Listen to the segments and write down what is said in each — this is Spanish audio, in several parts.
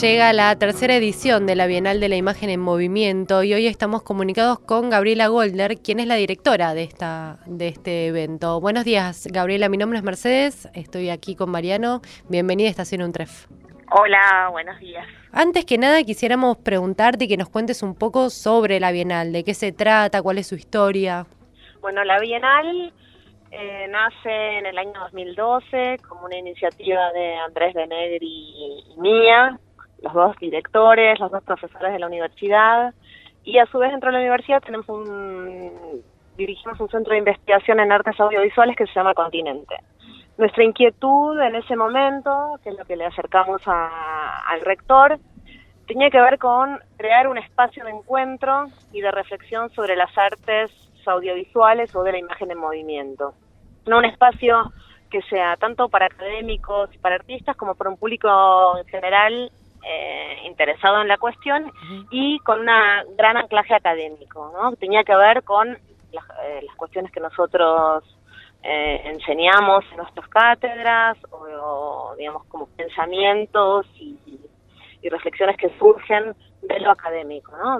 Llega la tercera edición de la Bienal de la Imagen en Movimiento y hoy estamos comunicados con Gabriela Golder, quien es la directora de, esta, de este evento. Buenos días, Gabriela. Mi nombre es Mercedes, estoy aquí con Mariano. Bienvenida a Estación Untref. Hola, buenos días. Antes que nada, quisiéramos preguntarte y que nos cuentes un poco sobre la Bienal, de qué se trata, cuál es su historia. Bueno, la Bienal eh, nace en el año 2012 como una iniciativa de Andrés Benegri y mía, los dos directores, los dos profesores de la universidad, y a su vez dentro de la universidad tenemos un, dirigimos un centro de investigación en artes audiovisuales que se llama Continente. Nuestra inquietud en ese momento, que es lo que le acercamos al rector, tenía que ver con crear un espacio de encuentro y de reflexión sobre las artes audiovisuales o de la imagen en movimiento. No un espacio que sea tanto para académicos y para artistas como para un público en general eh, interesado en la cuestión y con un gran anclaje académico, ¿no? Tenía que ver con las, eh, cuestiones que nosotros eh, enseñamos en nuestras cátedras o, digamos como pensamientos y, reflexiones que surgen de lo académico, ¿no?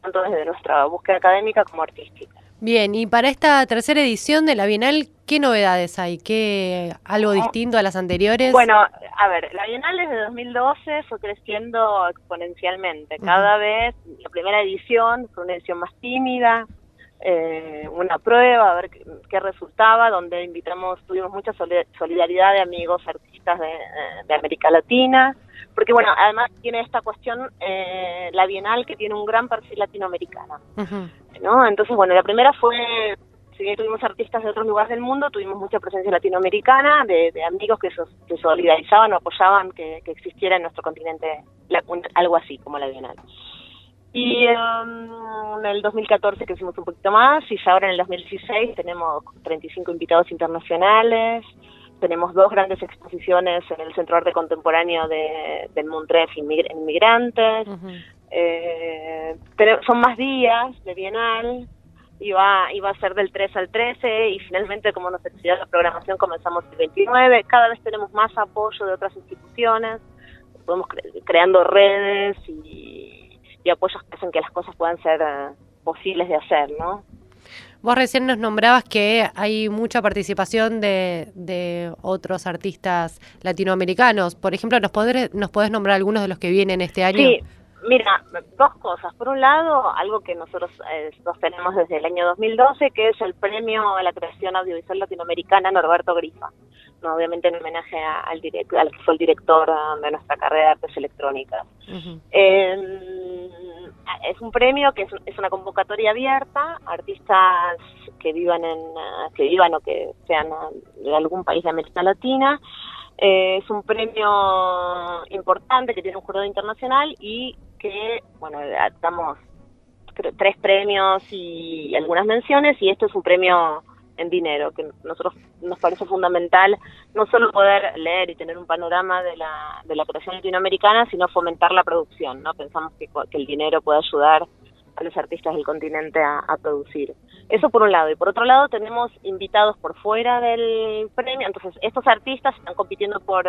tanto desde nuestra búsqueda académica como artística. Bien, y para esta tercera edición de la Bienal, ¿qué novedades hay? ¿Qué algo distinto a las anteriores? Bueno, a ver, la Bienal desde 2012 fue creciendo exponencialmente. Cada vez, la primera edición fue una edición más tímida, eh, una prueba, a ver qué, resultaba, donde invitamos, tuvimos mucha solidaridad de amigos artistas de, América Latina, porque bueno, además tiene esta cuestión, eh, la Bienal, que tiene un gran perfil latinoamericano. ¿no? Entonces, bueno, la primera fue, si bien tuvimos artistas de otros lugares del mundo, tuvimos mucha presencia latinoamericana, de, amigos que, se solidarizaban o apoyaban que, existiera en nuestro continente algo así como la Bienal. Y um, en el 2014 hicimos un poquito más y ya ahora en el 2016 tenemos 35 invitados internacionales, tenemos dos grandes exposiciones en el Centro de Arte Contemporáneo de, del Montref Inmigrantes, eh, son más días de Bienal, iba, iba a ser del 3 al 13 y finalmente como nos exigió la programación comenzamos el 29, cada vez tenemos más apoyo de otras instituciones, podemos creando redes y, y, apoyos que hacen que las cosas puedan ser eh, posibles de hacer, ¿no? Vos recién nos nombrabas que hay mucha participación de, de otros artistas latinoamericanos. Por ejemplo, ¿nos podés, ¿nos podés nombrar algunos de los que vienen este año? Sí, Mira, dos cosas. Por un lado, algo que nosotros eh, tenemos desde el año 2012, que es el premio a la creación audiovisual latinoamericana Norberto Grifa. No, obviamente en homenaje al, al que fue el director um, de nuestra carrera de artes electrónicas. Em, es un premio que es, una convocatoria abierta artistas que vivan en uh, que vivan o que sean uh, de algún país de América Latina. Eh, es un premio importante que tiene un jurado internacional y que, bueno, damos tres premios y algunas menciones y esto es un premio en dinero, que nosotros nos parece fundamental no solo poder leer y tener un panorama de la, de la creación latinoamericana, sino fomentar la producción, ¿no? Pensamos que, que el dinero puede ayudar a los artistas del continente a, producir. Eso por un lado. Y por otro lado tenemos invitados por fuera del premio. Entonces, estos artistas están compitiendo por,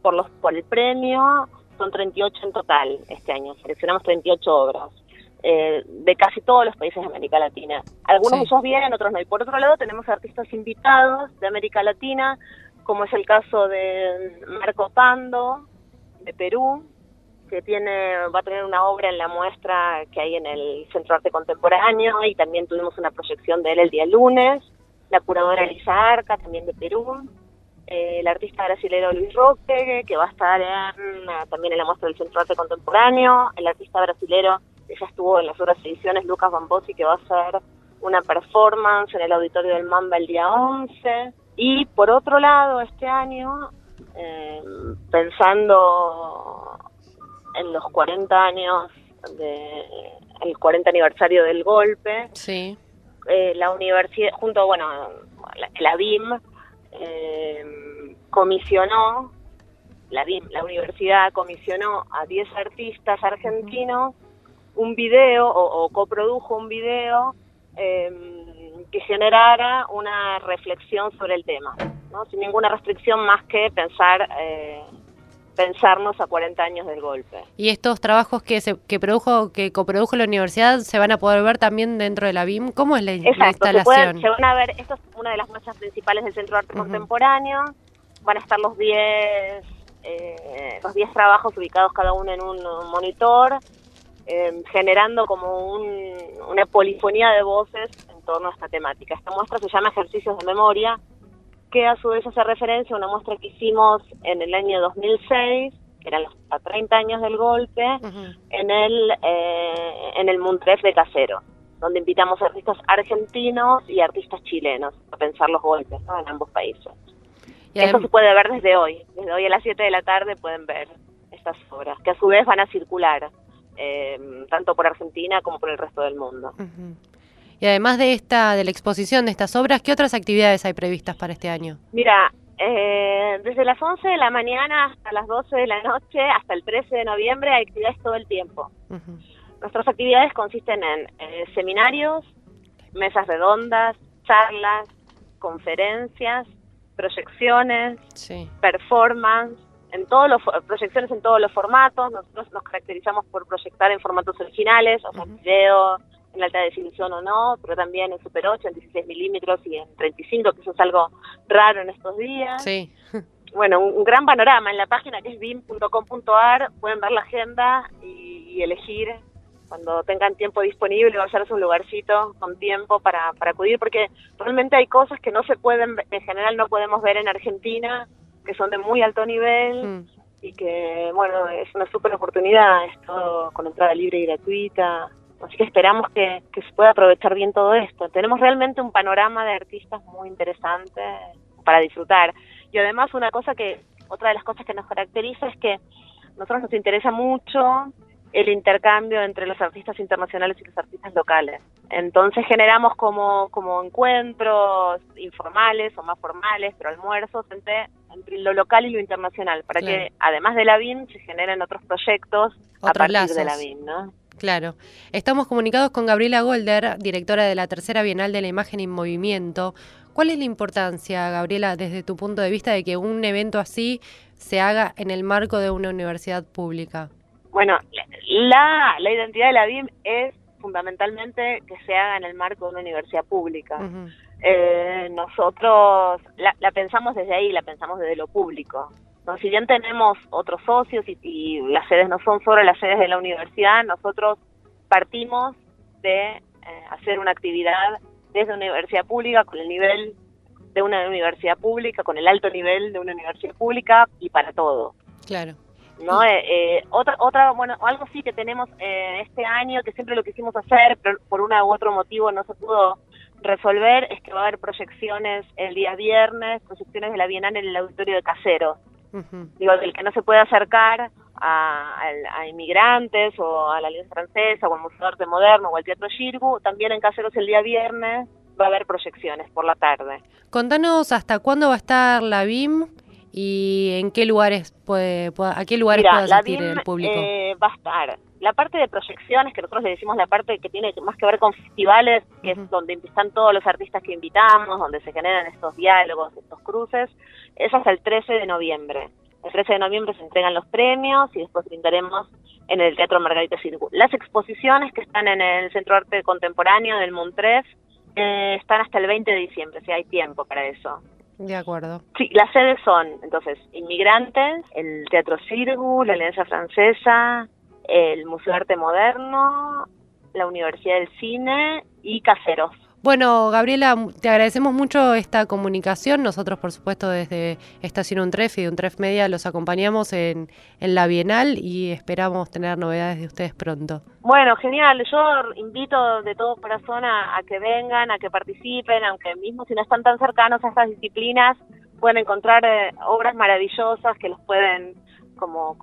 por, los, por el premio son 38 en total este año, seleccionamos 38 obras. Eh, de casi todos los países de América Latina. Algunos de ellos vienen, otros no. Y por otro lado tenemos artistas invitados de América Latina, como es el caso de Marco Pando, de Perú, que tiene va a tener una obra en la muestra que hay en el Centro Arte Contemporáneo y también tuvimos una proyección de él el día lunes. La curadora Elisa Arca, también de Perú. Eh, el artista brasileño Luis Roque, que va a estar también en la muestra del Centro Arte Contemporáneo, el artista brasileño que ya estuvo en las otras ediciones, Lucas Bambosi, que va a hacer una performance en el auditorio del Mamba el día 11. Y por otro lado, este año, eh, pensando en los 40 años, de, el 40 aniversario del golpe, sí. Eh, la universidad, junto, bueno, la, la BIM, eh, comisionó, la, la universidad comisionó a 10 artistas argentinos un video o, coprodujo un video em, que generara una reflexión sobre el tema, ¿no? sin ninguna restricción más que pensar eh, pensarnos a 40 años del golpe. ¿Y estos trabajos que se, que produjo, que coprodujo la universidad, se van a poder ver también dentro de la BIM? ¿Cómo es la, Exacto, instalación? Se, se, van a ver, esto es una de las muestras principales del Centro de Arte Contemporáneo, van a estar los 10 eh, los 10 trabajos ubicados cada uno en un monitor, eh, generando como un, una polifonía de voces en torno a esta temática. Esta muestra se llama Ejercicios de Memoria, que a su vez hace referencia a una muestra que hicimos en el año 2006, que eran los 30 años del golpe, en el eh, en el Muntref de Casero, donde invitamos a artistas argentinos y artistas chilenos a pensar los golpes en ambos países. Y Eso se puede ver desde hoy, desde hoy a las 7 de la tarde pueden ver estas obras, que a su vez van a circular, eh, tanto por Argentina como por el resto del mundo. Y además de esta, de la exposición de estas obras, ¿qué otras actividades hay previstas para este año? Mira, eh, desde las 11 de la mañana hasta las 12 de la noche, hasta el 13 de noviembre, hay actividades todo el tiempo. Nuestras actividades consisten en eh, seminarios, mesas redondas, charlas, conferencias, proyecciones, performance, en todos los proyecciones en todos los formatos. Nosotros nos caracterizamos por proyectar en formatos originales, o sea, video, en alta definición o no, pero también en Super 8, en 16 milímetros y en 35, que eso es algo raro en estos días. Sí. Bueno, un, gran panorama. En la página que es bim.com.ar pueden ver la agenda y, elegir cuando tengan tiempo disponible hacerse un lugarcito con tiempo para, para acudir, porque realmente hay cosas que no se pueden, en general no podemos ver en Argentina, que son de muy alto nivel. Mm. y que, bueno, es una súper oportunidad, es todo con entrada libre y gratuita, Así que esperamos que, se pueda aprovechar bien todo esto. Tenemos realmente un panorama de artistas muy interesante para disfrutar. Y además una cosa que, otra de las cosas que nos caracteriza es que a nosotros nos interesa mucho el intercambio entre los artistas internacionales y los artistas locales. Entonces generamos como, como encuentros informales o más formales, pero almuerzos entre, entre lo local y lo internacional, para que además de la BIM se generen otros proyectos a partir de la BIM, ¿no? Claro. Estamos comunicados con Gabriela Golder, directora de la Tercera Bienal de la Imagen en Movimiento. ¿Cuál es la importancia, Gabriela, desde tu punto de vista, de que un evento así se haga en el marco de una universidad pública? Bueno, la, la identidad de la BIM es fundamentalmente que se haga en el marco de una universidad pública. eh, nosotros la, la pensamos desde ahí, la pensamos desde lo público. Si bien tenemos otros socios y, las sedes no son solo las sedes de la universidad, nosotros partimos de eh, hacer una actividad desde una universidad pública con el nivel de una universidad pública, con el alto nivel de una universidad pública y para todo. Claro. ¿no? Eh, eh, otra, otra, bueno, algo sí que tenemos eh, este año que siempre lo quisimos hacer, pero por una u otro motivo no se pudo resolver, es que va a haber proyecciones el día viernes, proyecciones de la Bienal en el auditorio de Casero. Digo, el que no se puede acercar a, inmigrantes o a la Alianza Francesa o al Museo de Arte Moderno o al Teatro Girgu, también en Caseros el día viernes va a haber proyecciones por la tarde. Contanos hasta cuándo va a estar la BIM y en qué lugares puede, a qué lugares puede asistir el público. Eh, va a estar la parte de proyecciones, que nosotros le decimos la parte que tiene más que ver con festivales, que es donde están todos los artistas que invitamos, donde se generan estos diálogos, estos cruces, es hasta el 13 de noviembre. El 13 de noviembre se entregan los premios y después brindaremos en el Teatro Margarita Circu. Las exposiciones que están en el Centro de Arte Contemporáneo del Montref eh, están hasta el 20 de diciembre, si hay tiempo para eso. De acuerdo. Sí, las sedes son, entonces, Inmigrantes, el Teatro Cirgu, la Alianza Francesa, el Museo de Arte Moderno, la Universidad del Cine y Caseros. Bueno, Gabriela, te agradecemos mucho esta comunicación. Nosotros, por supuesto, desde Estación Untref y Untref Media los acompañamos en, en la Bienal y esperamos tener novedades de ustedes pronto. Bueno, genial. Yo invito de todo corazón a, a que vengan, a que participen, aunque mismo si no están tan cercanos a estas disciplinas, pueden encontrar eh, obras maravillosas que los pueden como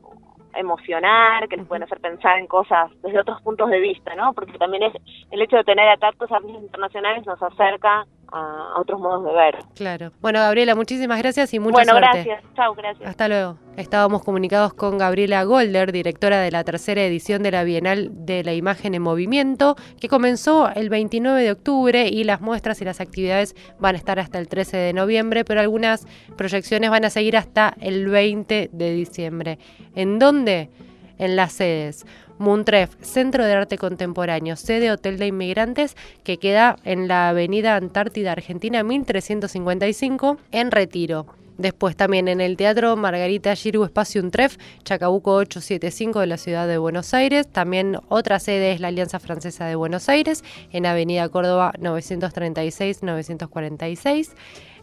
emocionar, que les pueden hacer pensar en cosas desde otros puntos de vista, ¿no? Porque también es el hecho de tener a tantos artistas internacionales nos acerca a, otros modos de ver. Claro. Bueno, Gabriela, muchísimas gracias y mucha bueno, suerte. Bueno, gracias. Chao, gracias. Hasta luego. Estábamos comunicados con Gabriela Golder, directora de la tercera edición de la Bienal de la Imagen en Movimiento, que comenzó el 29 de octubre y las muestras y las actividades van a estar hasta el 13 de noviembre, pero algunas proyecciones van a seguir hasta el 20 de diciembre. ¿En dónde? En las sedes. Muntref, Centro de Arte Contemporáneo, sede Hotel de Inmigrantes, que queda en la Avenida Antártida Argentina 1355, en Retiro. Después también en el Teatro Margarita Giru Espacio Untref, Chacabuco 875 de la ciudad de Buenos Aires. También otra sede es la Alianza Francesa de Buenos Aires, en Avenida Córdoba 936-946.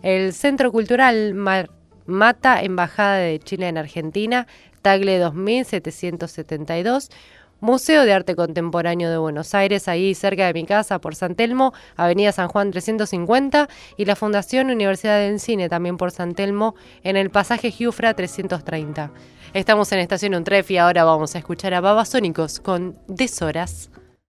El Centro Cultural Mata, Embajada de Chile en Argentina, Tagle 2772. Museo de Arte Contemporáneo de Buenos Aires, ahí cerca de mi casa, por San Telmo, Avenida San Juan 350, y la Fundación Universidad del Cine, también por San Telmo, en el pasaje Giufra 330. Estamos en Estación Untref y ahora vamos a escuchar a Babasónicos con Deshoras.